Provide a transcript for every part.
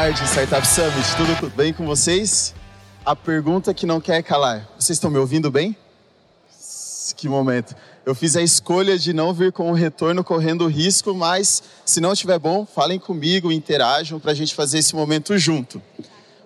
Tarde, Startup Summit. Tudo bem com vocês? A pergunta que não quer calar. Vocês estão me ouvindo bem? Que momento. Eu fiz a escolha de não vir com o retorno correndo risco, mas se não estiver bom, falem comigo, interajam para a gente fazer esse momento junto.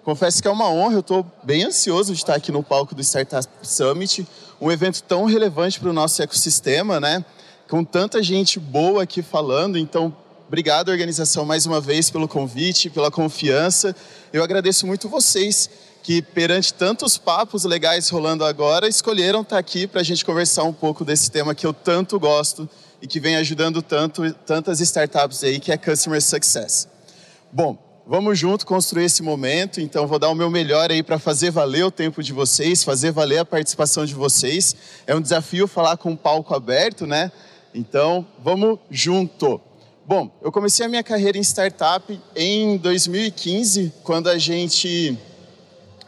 Confesso que é uma honra, eu estou bem ansioso de estar aqui no palco do Startup Summit, um evento tão relevante para o nosso ecossistema, né? Com tanta gente boa aqui falando, então obrigado organização mais uma vez pelo convite, pela confiança. Eu agradeço muito vocês que perante tantos papos legais rolando agora, escolheram estar aqui para a gente conversar um pouco desse tema que eu tanto gosto e que vem ajudando tanto tantas startups aí, que é Customer Success. Bom, vamos junto construir esse momento, então vou dar o meu melhor aí para fazer valer o tempo de vocês, fazer valer a participação de vocês. É um desafio falar com o palco aberto, né? Então, vamos junto. Bom, eu comecei a minha carreira em startup em 2015, quando a gente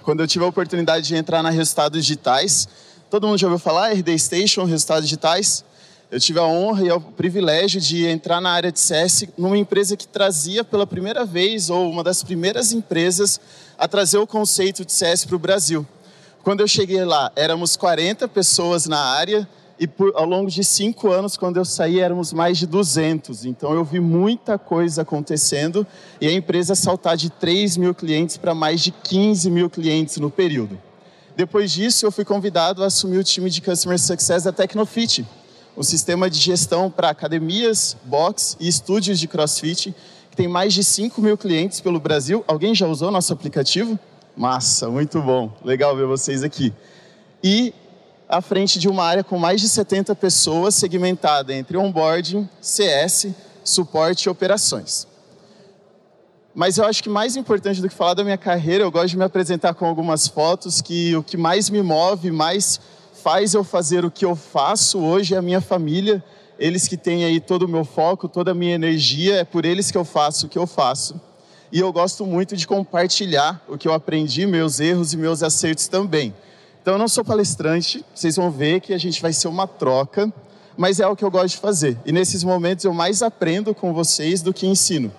quando eu tive a oportunidade de entrar na Resultados Digitais. Todo mundo já ouviu falar RD Station, Resultados Digitais? Eu tive a honra e o privilégio de entrar na área de CS numa empresa que trazia pela primeira vez, ou uma das primeiras empresas, a trazer o conceito de CS para o Brasil. Quando eu cheguei lá, éramos 40 pessoas na área e por, ao longo de cinco anos, quando eu saí, éramos mais de 200. Então eu vi muita coisa acontecendo e a empresa saltar de 3 mil clientes para mais de 15 mil clientes no período. Depois disso, eu fui convidado a assumir o time de Customer Success da Tecnofit, um sistema de gestão para academias, box e estúdios de crossfit, que tem mais de 5 mil clientes pelo Brasil. Alguém já usou nosso aplicativo? Massa, muito bom. Legal ver vocês aqui. E à frente de uma área com mais de 70 pessoas, segmentada entre onboarding, CS, suporte e operações. Mas eu acho que mais importante do que falar da minha carreira, eu gosto de me apresentar com algumas fotos que o que mais me move, mais faz eu fazer o que eu faço hoje é a minha família, eles que têm aí todo o meu foco, toda a minha energia, é por eles que eu faço o que eu faço. E eu gosto muito de compartilhar o que eu aprendi, meus erros e meus acertos também. Então eu não sou palestrante, vocês vão ver que a gente vai ser uma troca, mas é o que eu gosto de fazer. E nesses momentos eu mais aprendo com vocês do que ensino.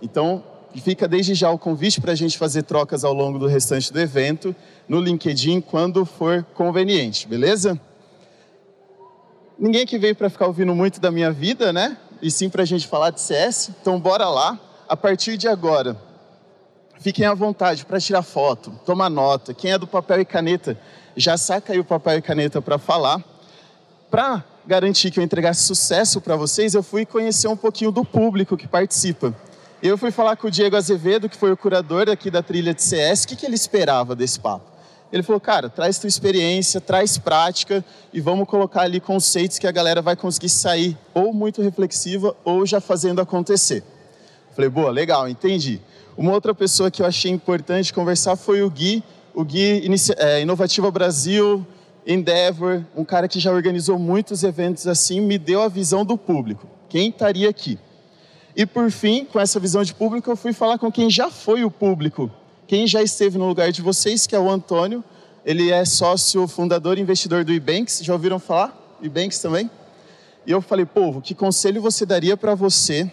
Então fica desde já o convite para a gente fazer trocas ao longo do restante do evento no LinkedIn quando for conveniente, beleza? Ninguém que veio para ficar ouvindo muito da minha vida, né? E sim para a gente falar de CS. Então bora lá. A partir de agora, fiquem à vontade para tirar foto, tomar nota. Quem é do papel e caneta, já saca aí o papel e caneta para falar. Para garantir que eu entregasse sucesso para vocês, eu fui conhecer um pouquinho do público que participa. Eu fui falar com o Diego Azevedo, que foi o curador aqui da trilha de CS, o que, que ele esperava desse papo? Ele falou, cara, traz tua experiência, traz prática e vamos colocar ali conceitos que a galera vai conseguir sair ou muito reflexiva ou já fazendo acontecer. Falei, boa, legal, entendi. Uma outra pessoa que eu achei importante conversar foi o Gui, o Gui é, Inovativa Brasil, Endeavor, um cara que já organizou muitos eventos assim, me deu a visão do público. Quem estaria aqui? E por fim, com essa visão de público, eu fui falar com quem já foi o público, quem já esteve no lugar de vocês, que é o Antônio. Ele é sócio, fundador e investidor do Ebanks. Já ouviram falar? Ebanks também? E eu falei, povo, que conselho você daria para você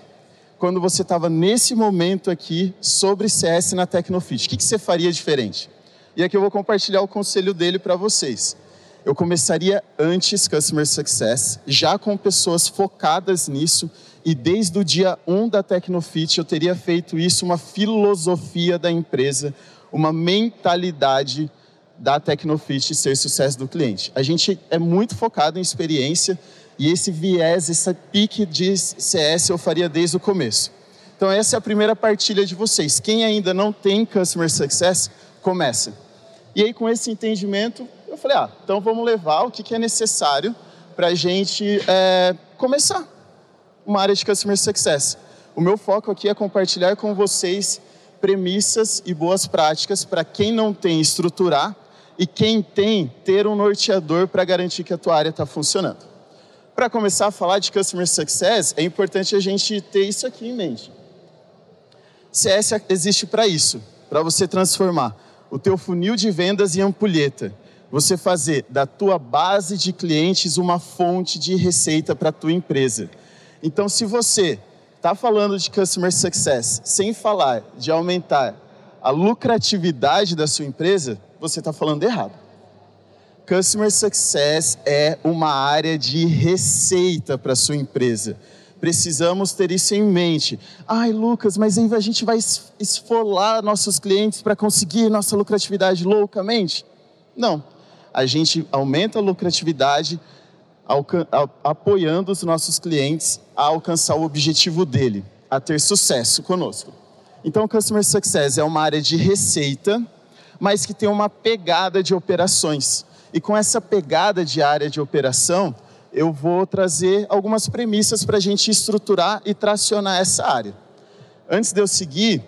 quando você estava nesse momento aqui sobre CS na Tecnofit? O que, que você faria diferente? E aqui eu vou compartilhar o conselho dele para vocês. Eu começaria antes Customer Success, já com pessoas focadas nisso, e desde o dia 1 da Tecnofit eu teria feito isso uma filosofia da empresa, uma mentalidade da Tecnofit ser sucesso do cliente. A gente é muito focado em experiência e esse viés, esse pique de CS eu faria desde o começo. Então essa é a primeira partilha de vocês. Quem ainda não tem Customer Success, começa e aí, com esse entendimento, eu falei: ah, então vamos levar o que, é necessário para a gente é, começar uma área de Customer Success. O meu foco aqui é compartilhar com vocês premissas e boas práticas para quem não tem estruturar e quem tem ter um norteador para garantir que a tua área está funcionando. Para começar a falar de Customer Success, é importante a gente ter isso aqui em mente. CS existe para isso, para você transformar o teu funil de vendas em ampulheta. Você fazer da tua base de clientes uma fonte de receita para a tua empresa. Então, se você está falando de Customer Success sem falar de aumentar a lucratividade da sua empresa, você está falando errado. Customer Success é uma área de receita para sua empresa. Precisamos ter isso em mente. Ai, Lucas, mas a gente vai esfolar nossos clientes para conseguir nossa lucratividade loucamente? Não. A gente aumenta a lucratividade apoiando os nossos clientes a alcançar o objetivo dele, a ter sucesso conosco. Então, Customer Success é uma área de receita, mas que tem uma pegada de operações. E com essa pegada de área de operação, eu vou trazer algumas premissas para a gente estruturar e tracionar essa área. Antes de eu seguir,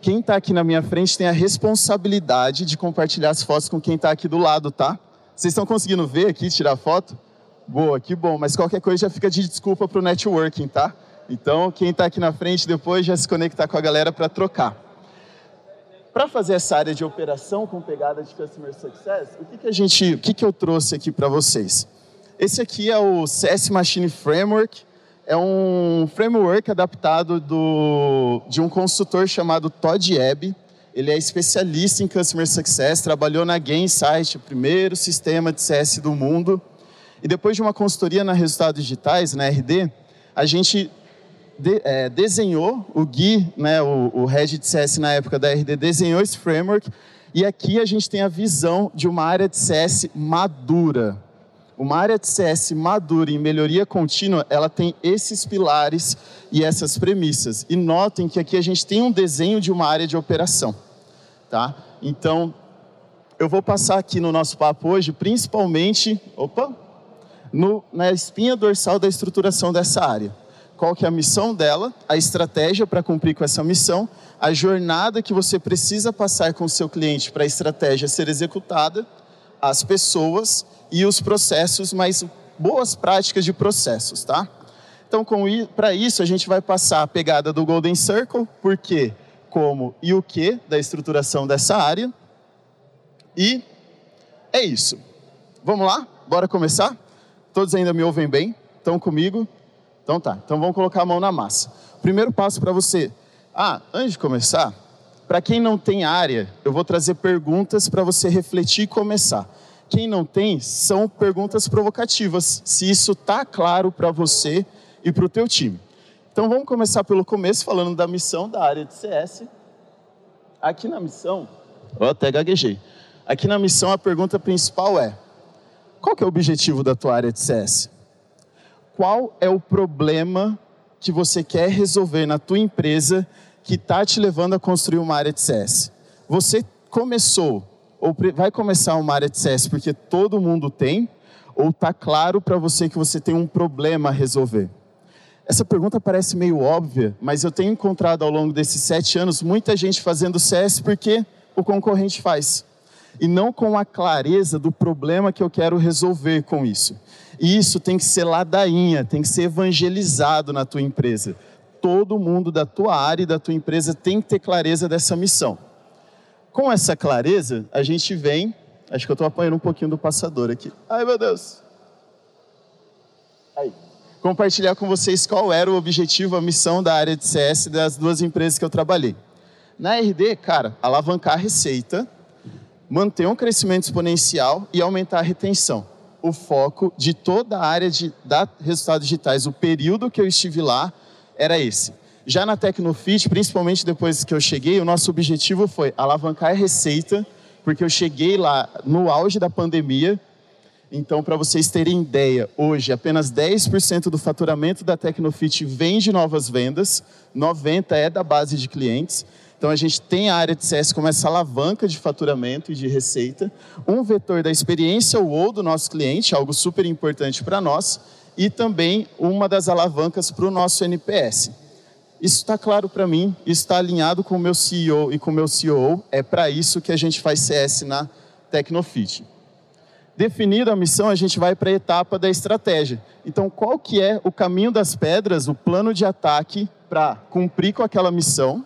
quem está aqui na minha frente tem a responsabilidade de compartilhar as fotos com quem está aqui do lado, tá? Vocês estão conseguindo ver aqui, tirar foto? Boa, que bom. Mas qualquer coisa já fica de desculpa para o networking, tá? Então, quem está aqui na frente depois já se conectar com a galera para trocar. Para fazer essa área de operação com pegada de Customer Success, o que, que a gente, o que, que eu trouxe aqui para vocês? Esse aqui é o CS Machine Framework. É um framework adaptado do, de um consultor chamado Todd Ebb. Ele é especialista em Customer Success, trabalhou na Gainsight, o primeiro sistema de CS do mundo. E depois de uma consultoria na Resultados Digitais, na RD, a gente de, é, desenhou, o Gui, né, o, o head de CS na época da RD, desenhou esse framework. E aqui a gente tem a visão de uma área de CS madura. Uma área de CS madura em melhoria contínua, ela tem esses pilares e essas premissas. E notem que aqui a gente tem um desenho de uma área de operação. Tá? Então, eu vou passar aqui no nosso papo hoje, principalmente... Opa! no, na espinha dorsal da estruturação dessa área. Qual que é a missão dela, a estratégia para cumprir com essa missão, a jornada que você precisa passar com o seu cliente para a estratégia ser executada, as pessoas e os processos, mas boas práticas de processos, tá? Então, para isso, a gente vai passar a pegada do Golden Circle, por quê, como e o que da estruturação dessa área. E é isso. Vamos lá? Bora começar? Todos ainda me ouvem bem? Estão comigo? Então tá. Então vamos colocar a mão na massa. Primeiro passo para você. Ah, antes de começar, para quem não tem área, eu vou trazer perguntas para você refletir e começar. Quem não tem, são perguntas provocativas, se isso tá claro para você e para o teu time. Então vamos começar pelo começo, falando da missão da área de CS. Aqui na missão, eu até gaguejei. Aqui na missão a pergunta principal é: qual que é o objetivo da tua área de CS? Qual é o problema que você quer resolver na tua empresa que está te levando a construir uma área de CS? Você começou ou vai começar uma área de CS porque todo mundo tem ou está claro para você que você tem um problema a resolver? Essa pergunta parece meio óbvia, mas eu tenho encontrado ao longo desses sete anos muita gente fazendo CS porque o concorrente faz e não com a clareza do problema que eu quero resolver com isso. E isso tem que ser ladainha, tem que ser evangelizado na tua empresa. Todo mundo da tua área e da tua empresa tem que ter clareza dessa missão. Com essa clareza, a gente vem. Acho que eu estou apanhando um pouquinho do passador aqui. Ai, meu Deus. Aí. Compartilhar com vocês qual era o objetivo, a missão da área de CS das duas empresas que eu trabalhei. Na RD, cara, alavancar a receita manter um crescimento exponencial e aumentar a retenção. O foco de toda a área de da resultados digitais, o período que eu estive lá, era esse. Já na Tecnofit, principalmente depois que eu cheguei, o nosso objetivo foi alavancar a receita, porque eu cheguei lá no auge da pandemia. Então, para vocês terem ideia, hoje apenas 10% do faturamento da Tecnofit vem de novas vendas, 90% é da base de clientes. Então a gente tem a área de CS como essa alavanca de faturamento e de receita, um vetor da experiência ou do nosso cliente, algo super importante para nós, e também uma das alavancas para o nosso NPS. Isso está claro para mim, está alinhado com o meu CEO e com o meu CEO, é para isso que a gente faz CS na Tecnofit. Definida a missão, a gente vai para a etapa da estratégia. Então, qual que é o caminho das pedras, o plano de ataque para cumprir com aquela missão?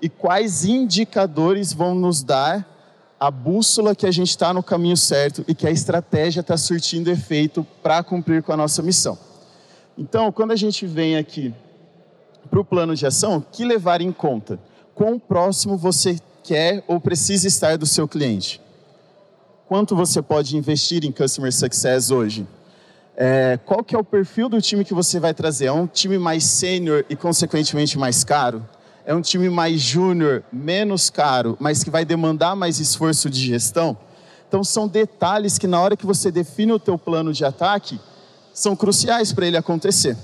e quais indicadores vão nos dar a bússola que a gente está no caminho certo e que a estratégia está surtindo efeito para cumprir com a nossa missão. Então, quando a gente vem aqui para o plano de ação, que levar em conta? Quão próximo você quer ou precisa estar do seu cliente? Quanto você pode investir em Customer Success hoje? É, qual que é o perfil do time que você vai trazer? É um time mais sênior e, consequentemente, mais caro? É um time mais júnior, menos caro, mas que vai demandar mais esforço de gestão? Então, são detalhes que, na hora que você define o teu plano de ataque, são cruciais para ele acontecer.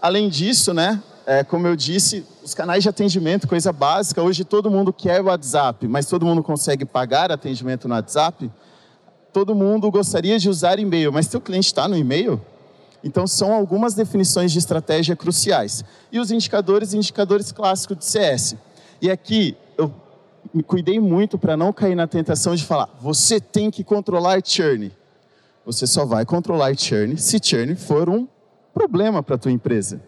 Além disso, né, é, como eu disse, os canais de atendimento, coisa básica. Hoje todo mundo quer o WhatsApp, mas todo mundo consegue pagar atendimento no WhatsApp. Todo mundo gostaria de usar e-mail, mas teu cliente está no e-mail? Então são algumas definições de estratégia cruciais. E os indicadores, indicadores clássicos de CS. E aqui eu me cuidei muito para não cair na tentação de falar, você tem que controlar churn. Você só vai controlar churn se churn for um problema para a tua empresa.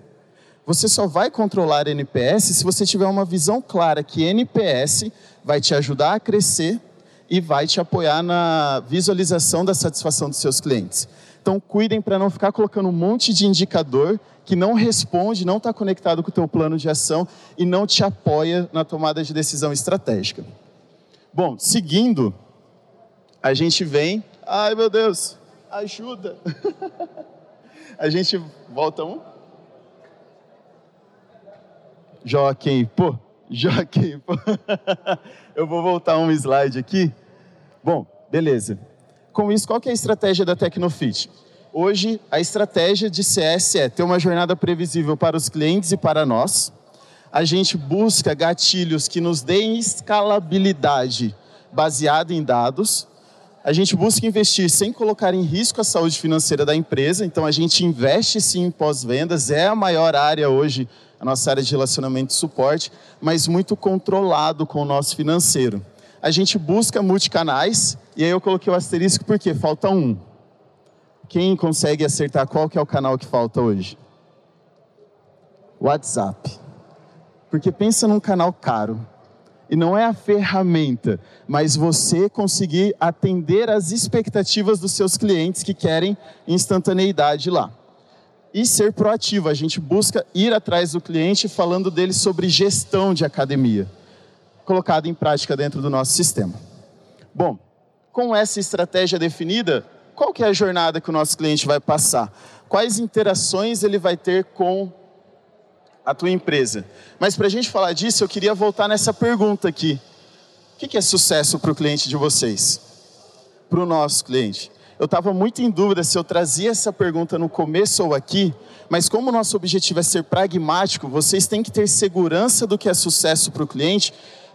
Você só vai controlar NPS se você tiver uma visão clara que NPS vai te ajudar a crescer e vai te apoiar na visualização da satisfação dos seus clientes. Então, cuidem para não ficar colocando um monte de indicador que não responde, não está conectado com o teu plano de ação e não te apoia na tomada de decisão estratégica. Bom, seguindo, a gente vem... Ai, meu Deus, ajuda! a gente volta um... Joaquim, pô, Joaquim, pô. Eu vou voltar um slide aqui. Bom, beleza. Com isso, qual é a estratégia da Tecnofit? Hoje, a estratégia de CS é ter uma jornada previsível para os clientes e para nós. A gente busca gatilhos que nos deem escalabilidade baseada em dados. A gente busca investir sem colocar em risco a saúde financeira da empresa. Então, a gente investe sim em pós-vendas. É a maior área hoje a nossa área de relacionamento e suporte, mas muito controlado com o nosso financeiro. A gente busca multicanais, e aí eu coloquei o asterisco porque falta um. Quem consegue acertar qual que é o canal que falta hoje? WhatsApp. Porque pensa num canal caro. E não é a ferramenta, mas você conseguir atender às expectativas dos seus clientes que querem instantaneidade lá e ser proativo. A gente busca ir atrás do cliente falando dele sobre gestão de academia, colocado em prática dentro do nosso sistema. Bom, com essa estratégia definida, qual que é a jornada que o nosso cliente vai passar? Quais interações ele vai ter com a tua empresa? Mas para a gente falar disso, eu queria voltar nessa pergunta aqui. O que é sucesso para o cliente de vocês? Para o nosso cliente? Eu estava muito em dúvida se eu trazia essa pergunta no começo ou aqui, mas como o nosso objetivo é ser pragmático, vocês têm que ter segurança do que é sucesso para o cliente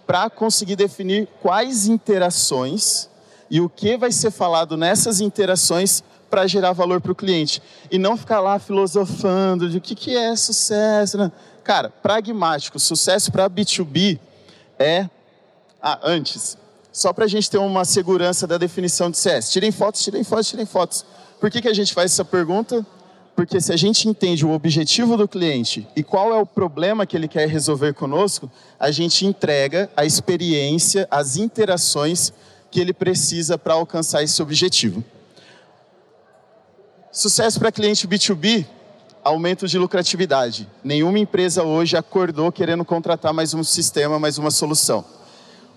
para conseguir definir quais interações e o que vai ser falado nessas interações para gerar valor para o cliente. E não ficar lá filosofando de o que, que é sucesso. Né? Cara, pragmático, sucesso para B2B é. Ah, antes, só para a gente ter uma segurança da definição de CS. Tirem fotos, tirem fotos, tirem fotos. Por que, que a gente faz essa pergunta? Porque se a gente entende o objetivo do cliente e qual é o problema que ele quer resolver conosco, a gente entrega a experiência, as interações que ele precisa para alcançar esse objetivo. Sucesso para cliente B2B, aumento de lucratividade. Nenhuma empresa hoje acordou querendo contratar mais um sistema, mais uma solução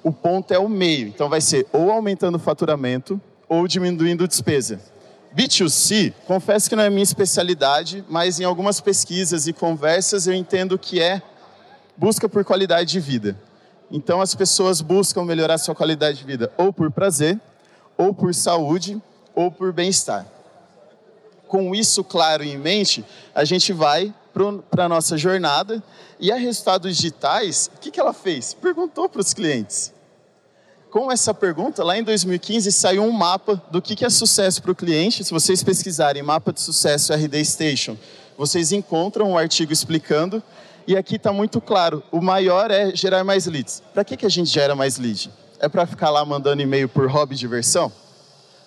o ponto é o meio. Então vai ser ou aumentando o faturamento ou diminuindo a despesa. B2C, confesso que não é minha especialidade, mas em algumas pesquisas e conversas eu entendo que é busca por qualidade de vida. Então as pessoas buscam melhorar sua qualidade de vida ou por prazer, ou por saúde, ou por bem-estar. Com isso claro em mente, a gente vai para a nossa jornada. E a Resultados Digitais, o que, que ela fez? Perguntou para os clientes. Com essa pergunta, lá em 2015, saiu um mapa do que, é sucesso para o cliente. Se vocês pesquisarem mapa de sucesso RD Station, vocês encontram um artigo explicando. E aqui está muito claro, o maior é gerar mais leads. Para que, que a gente gera mais lead? É para ficar lá mandando e-mail por hobby diversão?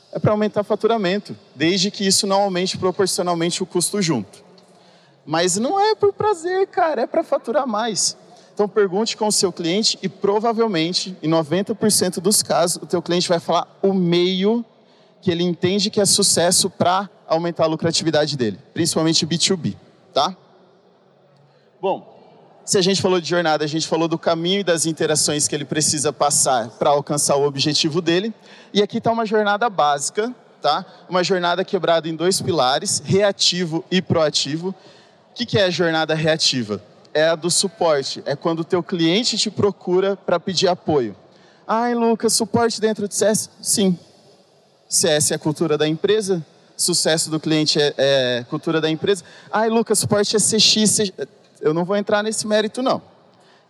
É para aumentar faturamento, desde que isso não aumente proporcionalmente o custo junto. Mas não é por prazer, cara, é para faturar mais. Então pergunte com o seu cliente e provavelmente, em 90% dos casos, o teu cliente vai falar o meio que ele entende que é sucesso para aumentar a lucratividade dele, principalmente B2B, tá? Bom, Se a gente falou de jornada, a gente falou do caminho e das interações que ele precisa passar para alcançar o objetivo dele. E aqui está uma jornada básica, tá? Uma jornada quebrada em dois pilares, reativo e proativo. O que, que é a jornada reativa? É a do suporte. É quando o teu cliente te procura para pedir apoio. Ai, Lucas, suporte dentro de CS? Sim. CS é a cultura da empresa, sucesso do cliente é, é cultura da empresa. Ai, Lucas, suporte é CX. Eu não vou entrar nesse mérito, não.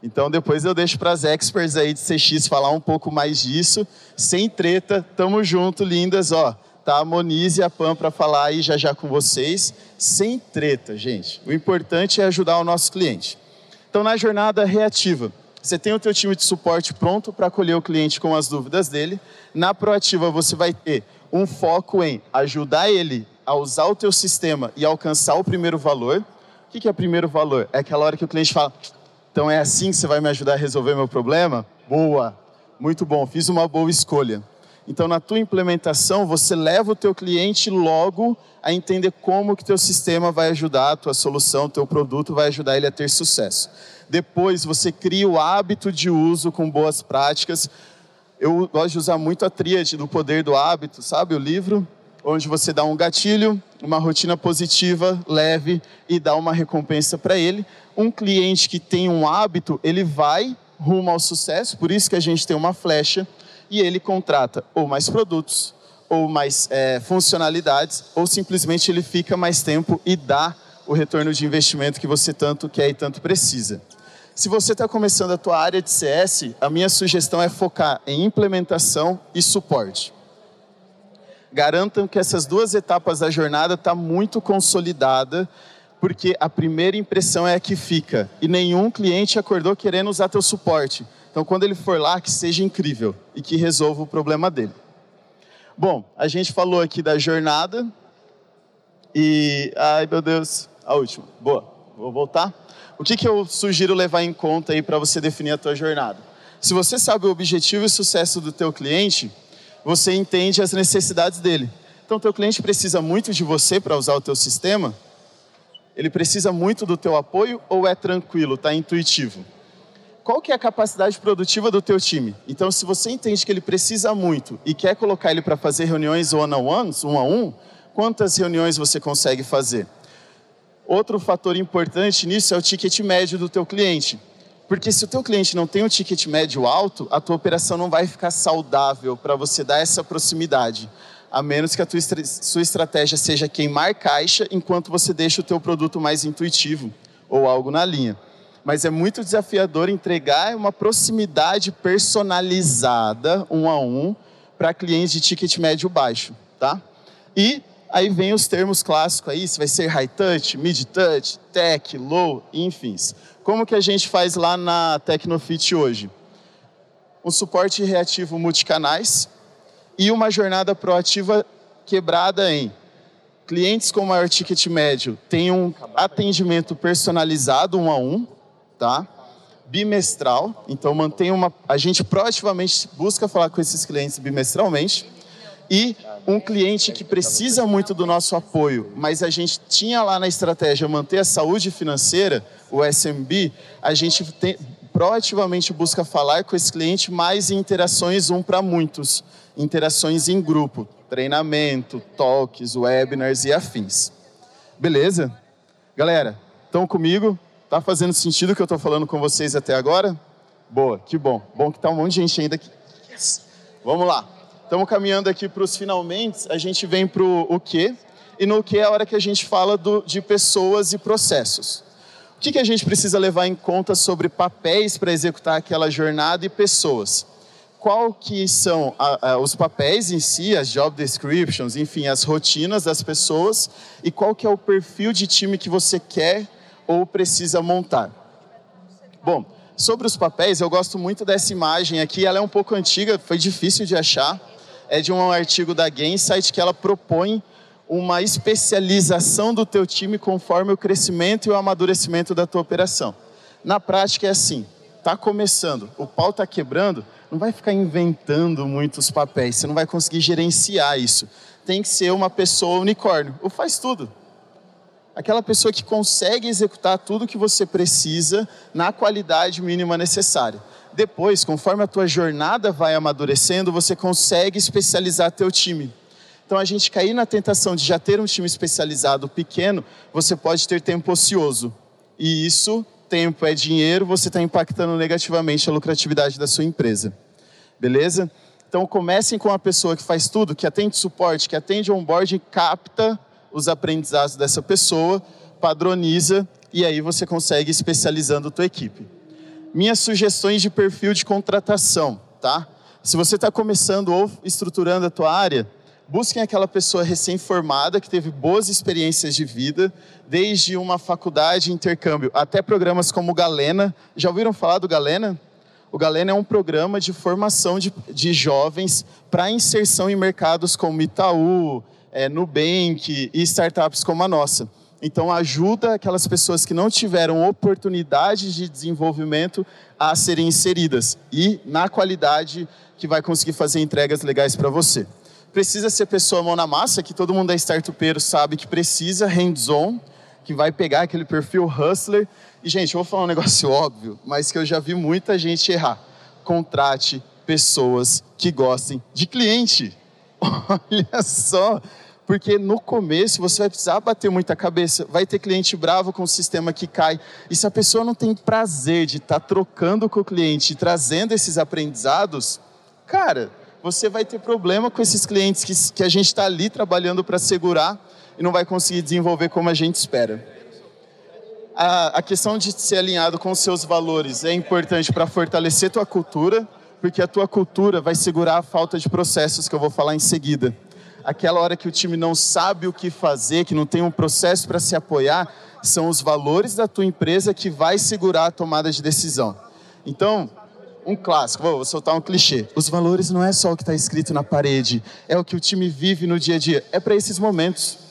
Então, depois eu deixo para as experts aí de CX falar um pouco mais disso. Sem treta, tamo junto, lindas. Ó, tá a Monize e a Pam para falar aí já já com vocês. Sem treta, gente. O importante é ajudar o nosso cliente. Então, na jornada reativa, você tem o teu time de suporte pronto para acolher o cliente com as dúvidas dele. Na proativa, você vai ter um foco em ajudar ele a usar o teu sistema e alcançar o primeiro valor que, que é primeiro valor? É aquela hora que o cliente fala, então é assim que você vai me ajudar a resolver meu problema? Boa, muito bom, fiz uma boa escolha. Então, na tua implementação, você leva o teu cliente logo a entender como que teu sistema vai ajudar a tua solução, teu produto vai ajudar ele a ter sucesso. Depois, você cria o hábito de uso com boas práticas. Eu gosto de usar muito a tríade do poder do hábito, sabe? O livro onde você dá um gatilho, uma rotina positiva, leve e dá uma recompensa para ele. Um cliente que tem um hábito, ele vai rumo ao sucesso, por isso que a gente tem uma flecha e ele contrata ou mais produtos, ou mais é, funcionalidades, ou simplesmente ele fica mais tempo e dá o retorno de investimento que você tanto quer e tanto precisa. Se você está começando a tua área de CS, a minha sugestão é focar em implementação e suporte garantam que essas duas etapas da jornada está muito consolidada, porque a primeira impressão é a que fica. E nenhum cliente acordou querendo usar teu suporte. Então, quando ele for lá, que seja incrível e que resolva o problema dele. Bom, a gente falou aqui da jornada e, ai meu Deus, a última. Boa, vou voltar. O que, que eu sugiro levar em conta aí para você definir a tua jornada? Se você sabe o objetivo e sucesso do teu cliente, você entende as necessidades dele. Então, teu cliente precisa muito de você para usar o teu sistema? Ele precisa muito do teu apoio ou é tranquilo, está intuitivo? Qual que é a capacidade produtiva do teu time? Então, se você entende que ele precisa muito e quer colocar ele para fazer reuniões one-on-ones, um a um, quantas reuniões você consegue fazer? Outro fator importante nisso é o ticket médio do teu cliente. Porque se o teu cliente não tem um ticket médio alto, a tua operação não vai ficar saudável para você dar essa proximidade. A menos que a tua sua estratégia seja queimar caixa enquanto você deixa o teu produto mais intuitivo ou algo na linha. Mas é muito desafiador entregar uma proximidade personalizada, um a um, para clientes de ticket médio baixo, tá? E aí vem os termos clássicos aí, se vai ser high touch, mid touch, tech, low, enfim. Como que a gente faz lá na Tecnofit hoje? Um suporte reativo multicanais e uma jornada proativa quebrada em clientes com maior ticket médio têm um atendimento personalizado um a um, tá? Bimestral, então mantém uma. A gente proativamente busca falar com esses clientes bimestralmente e um cliente que precisa muito do nosso apoio, mas a gente tinha lá na estratégia manter a saúde financeira, o SMB, a gente tem, proativamente busca falar com esse cliente mais em interações um para muitos, interações em grupo, treinamento, talks, webinars e afins. Beleza? Galera, estão comigo? Tá fazendo sentido o que eu estou falando com vocês até agora? Boa, que bom. Bom que tá um monte de gente ainda aqui. Yes. Vamos lá. Estamos caminhando aqui para os finalmente, a gente vem para o que, e no que é a hora que a gente fala do, de pessoas e processos. O que, que a gente precisa levar em conta sobre papéis para executar aquela jornada e pessoas? Qual que são a, a, os papéis em si, as job descriptions, enfim, as rotinas das pessoas e qual que é o perfil de time que você quer ou precisa montar? Bom, sobre os papéis, eu gosto muito dessa imagem aqui, ela é um pouco antiga, foi difícil de achar, é de um artigo da Gainsight que ela propõe uma especialização do teu time conforme o crescimento e o amadurecimento da tua operação. Na prática é assim, tá começando, o pau tá quebrando, não vai ficar inventando muitos papéis, você não vai conseguir gerenciar isso. Tem que ser uma pessoa unicórnio, ou faz tudo. Aquela pessoa que consegue executar tudo que você precisa na qualidade mínima necessária. Depois, conforme a tua jornada vai amadurecendo, você consegue especializar teu time. Então, a gente cair na tentação de já ter um time especializado pequeno, você pode ter tempo ocioso. E isso, tempo é dinheiro, você está impactando negativamente a lucratividade da sua empresa. Beleza? Então, comecem com a pessoa que faz tudo, que atende suporte, que atende onboarding, capta os aprendizados dessa pessoa, padroniza e aí você consegue especializando a tua equipe. Minhas sugestões de perfil de contratação, tá? Se você está começando ou estruturando a tua área, busquem aquela pessoa recém-formada que teve boas experiências de vida, desde uma faculdade intercâmbio até programas como Galena. Já ouviram falar do Galena? O Galena é um programa de formação de, de jovens para inserção em mercados como Itaú, é, Nubank e startups como a nossa. Então, ajuda aquelas pessoas que não tiveram oportunidade de desenvolvimento a serem inseridas e na qualidade que vai conseguir fazer entregas legais para você. Precisa ser pessoa mão na massa, que todo mundo é startupeiro sabe que precisa, hands-on, que vai pegar aquele perfil hustler. E, gente, eu vou falar um negócio óbvio, mas que eu já vi muita gente errar. Contrate pessoas que gostem de cliente. Olha só, porque no começo você vai precisar bater muita cabeça, vai ter cliente bravo com o sistema que cai. E se a pessoa não tem prazer de estar tá trocando com o cliente, trazendo esses aprendizados, cara, você vai ter problema com esses clientes que, que a gente está ali trabalhando para segurar e não vai conseguir desenvolver como a gente espera. A, a questão de ser alinhado com os seus valores é importante para fortalecer tua cultura, porque a tua cultura vai segurar a falta de processos que eu vou falar em seguida aquela hora que o time não sabe o que fazer, que não tem um processo para se apoiar, são os valores da tua empresa que vai segurar a tomada de decisão. Então, um clássico, vou soltar um clichê. Os valores não é só o que está escrito na parede, é o que o time vive no dia a dia. É para esses momentos.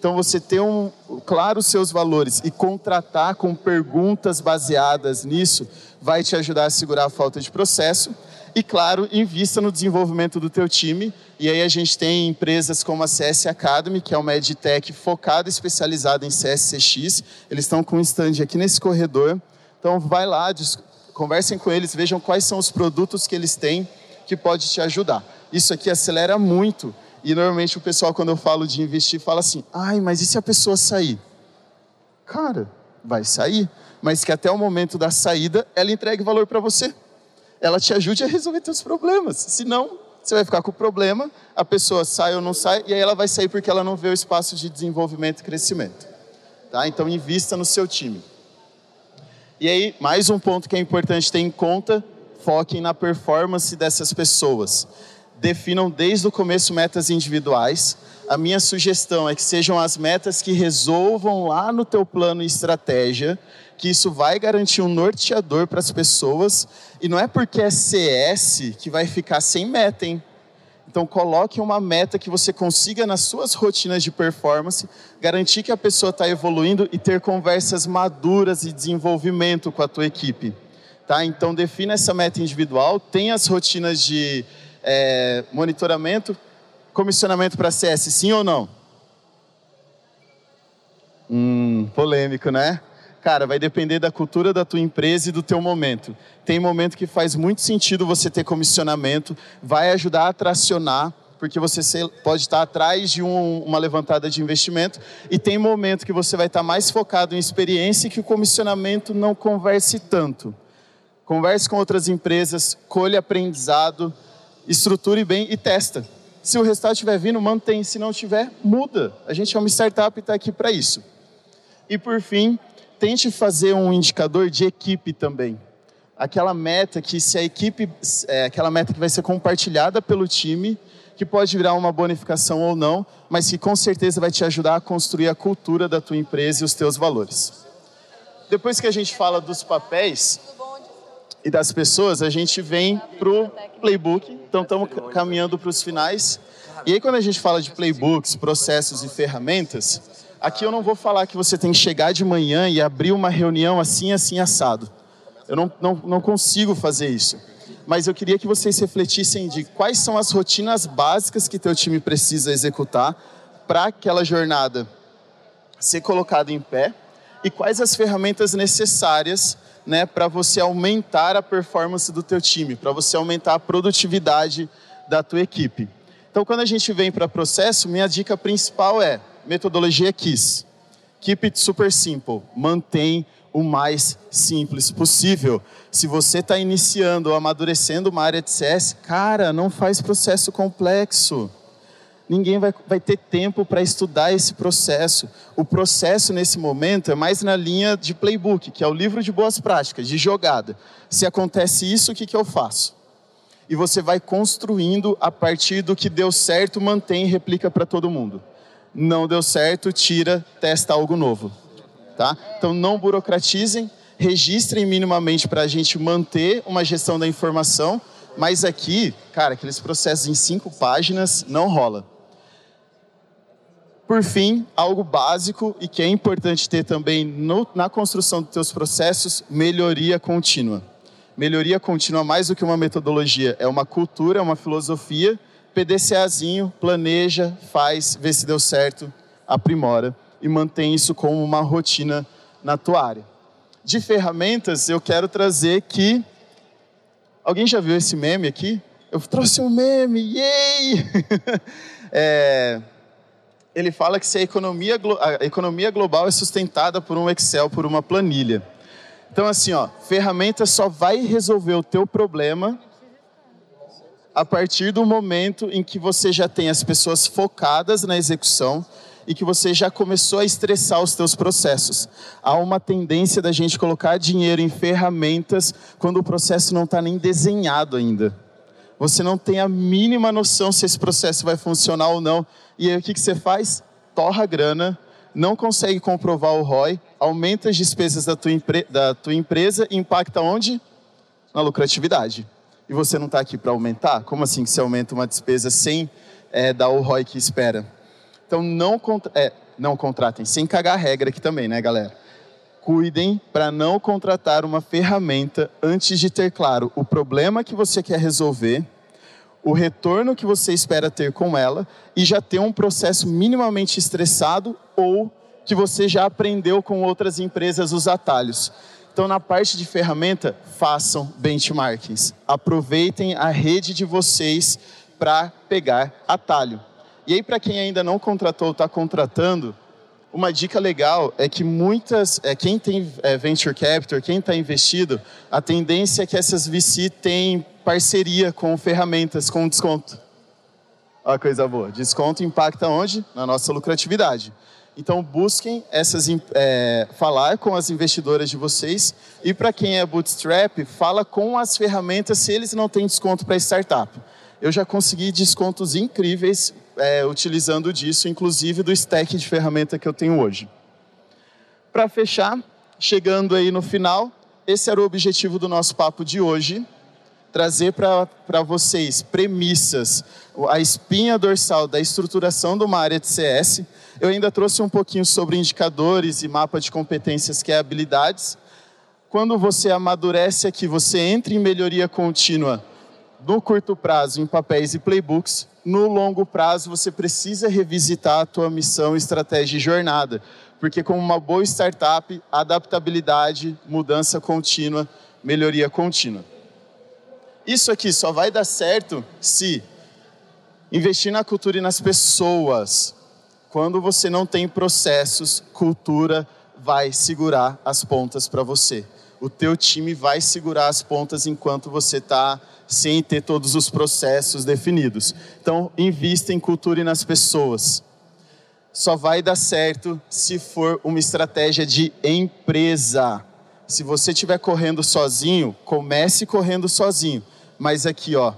Então, você ter um, claro os seus valores e contratar com perguntas baseadas nisso vai te ajudar a segurar a falta de processo e, claro, invista no desenvolvimento do teu time. E aí a gente tem empresas como a CS Academy, que é uma edtech focada, especializada em CSCX. Eles estão com um stand aqui nesse corredor. Então, vai lá, conversem com eles, vejam quais são os produtos que eles têm que pode te ajudar. Isso aqui acelera muito. E normalmente o pessoal, quando eu falo de investir, fala assim: ai, mas e se a pessoa sair? Cara, vai sair, mas que até o momento da saída ela entregue valor para você ela te ajude a resolver seus problemas. Senão, você vai ficar com o problema, a pessoa sai ou não sai, e aí ela vai sair porque ela não vê o espaço de desenvolvimento e crescimento. Tá? Então, invista no seu time. E aí, mais um ponto que é importante ter em conta, foquem na performance dessas pessoas. Definam desde o começo metas individuais. A minha sugestão é que sejam as metas que resolvam lá no teu plano e estratégia, que isso vai garantir um norteador para as pessoas e não é porque é CS que vai ficar sem meta, hein? Então coloque uma meta que você consiga nas suas rotinas de performance garantir que a pessoa está evoluindo e ter conversas maduras e desenvolvimento com a tua equipe. Tá? Então defina essa meta individual, tenha as rotinas de é, monitoramento, comissionamento para CS, sim ou não? Hum, polêmico, né? Cara, vai depender da cultura da tua empresa e do teu momento. Tem momento que faz muito sentido você ter comissionamento, vai ajudar a tracionar, porque você pode estar atrás de um, uma levantada de investimento, e tem momento que você vai estar mais focado em experiência e que o comissionamento não converse tanto. Converse com outras empresas, colhe aprendizado, estruture bem e testa. Se o resultado estiver vindo, mantém. Se não tiver, muda. A gente é uma startup e está aqui para isso. E por fim, tente fazer um indicador de equipe também. Aquela meta que se a equipe, é, aquela meta que vai ser compartilhada pelo time, que pode virar uma bonificação ou não, mas que com certeza vai te ajudar a construir a cultura da tua empresa e os teus valores. Depois que a gente fala dos papéis e das pessoas, a gente vem pro playbook. Então estamos caminhando para os finais. E aí quando a gente fala de playbooks, processos e ferramentas, Aqui eu não vou falar que você tem que chegar de manhã e abrir uma reunião assim, assim, assado. Eu não, não, não consigo fazer isso. Mas eu queria que vocês refletissem de quais são as rotinas básicas que teu time precisa executar para aquela jornada ser colocado em pé e quais as ferramentas necessárias né, para você aumentar a performance do teu time, para você aumentar a produtividade da tua equipe. Então, quando a gente vem para processo, minha dica principal é metodologia KISS. Keep it super simple. Mantém o mais simples possível. Se você está iniciando ou amadurecendo uma área de CS, cara, não faz processo complexo. Ninguém vai, vai ter tempo para estudar esse processo. O processo, nesse momento, é mais na linha de playbook, que é o livro de boas práticas, de jogada. Se acontece isso, o que, que eu faço? E você vai construindo a partir do que deu certo, mantém e replica para todo mundo. Não deu certo, tira, testa algo novo. Tá? Então não burocratizem, registrem minimamente para a gente manter uma gestão da informação, mas aqui, cara, aqueles processos em cinco páginas não rola. Por fim, algo básico e que é importante ter também no, na construção dos teus processos, melhoria contínua. Melhoria contínua mais do que uma metodologia, é uma cultura, é uma filosofia. PDCAzinho, planeja, faz, vê se deu certo, aprimora e mantém isso como uma rotina na tua área. De ferramentas, eu quero trazer que. Alguém já viu esse meme aqui? Eu trouxe um meme, yay! é... Ele fala que se a economia, a economia global é sustentada por um Excel, por uma planilha. Então, assim, ó, ferramenta só vai resolver o teu problema a partir do momento em que você já tem as pessoas focadas na execução, e que você já começou a estressar os teus processos. Há uma tendência da gente colocar dinheiro em ferramentas quando o processo não está nem desenhado ainda. Você não tem a mínima noção se esse processo vai funcionar ou não. E aí o que, que você faz? Torra a grana, não consegue comprovar o ROI, aumenta as despesas da tua, da tua empresa e impacta onde? Na lucratividade. E você não está aqui para aumentar? Como assim que você aumenta uma despesa sem é, dar o ROI que espera? Então não, é, não contratem, sem cagar a regra aqui também, né, galera? Cuidem para não contratar uma ferramenta antes de ter claro o problema que você quer resolver, o retorno que você espera ter com ela e já ter um processo minimamente estressado ou que você já aprendeu com outras empresas os atalhos. Então, na parte de ferramenta, façam benchmarkings. Aproveitem a rede de vocês para pegar atalho. E aí, para quem ainda não contratou, está contratando, uma dica legal é que muitas, é, quem tem é, venture capital, quem está investido, a tendência é que essas VC têm parceria com ferramentas com desconto. Olha coisa boa. Desconto impacta onde? Na nossa lucratividade. Então busquem essas, é, falar com as investidoras de vocês e para quem é bootstrap, fala com as ferramentas se eles não têm desconto para startup. Eu já consegui descontos incríveis é, utilizando disso, inclusive do stack de ferramenta que eu tenho hoje. Para fechar, chegando aí no final, esse era o objetivo do nosso papo de hoje, trazer para vocês premissas, a espinha dorsal da estruturação de uma área de CS. Eu ainda trouxe um pouquinho sobre indicadores e mapa de competências, que é habilidades. Quando você amadurece aqui, você entra em melhoria contínua no curto prazo em papéis e playbooks, no longo prazo você precisa revisitar a tua missão, estratégia e jornada, porque como uma boa startup, adaptabilidade, mudança contínua, melhoria contínua. Isso aqui só vai dar certo se investir na cultura e nas pessoas. Quando você não tem processos, cultura vai segurar as pontas para você. O teu time vai segurar as pontas enquanto você está sem ter todos os processos definidos. Então, invista em cultura e nas pessoas. Só vai dar certo se for uma estratégia de empresa. Se você estiver correndo sozinho, comece correndo sozinho. Mas aqui, ó,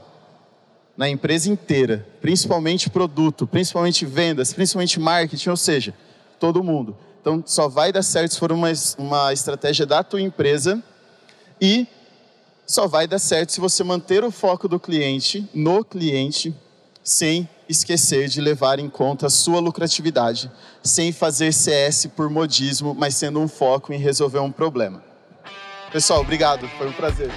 na empresa inteira, principalmente produto, principalmente vendas, principalmente marketing, ou seja, todo mundo. Então, só vai dar certo se for uma, uma estratégia da tua empresa e só vai dar certo se você manter o foco do cliente no cliente, sem esquecer de levar em conta a sua lucratividade, sem fazer CS por modismo, mas sendo um foco em resolver um problema. Pessoal, obrigado, foi um prazer.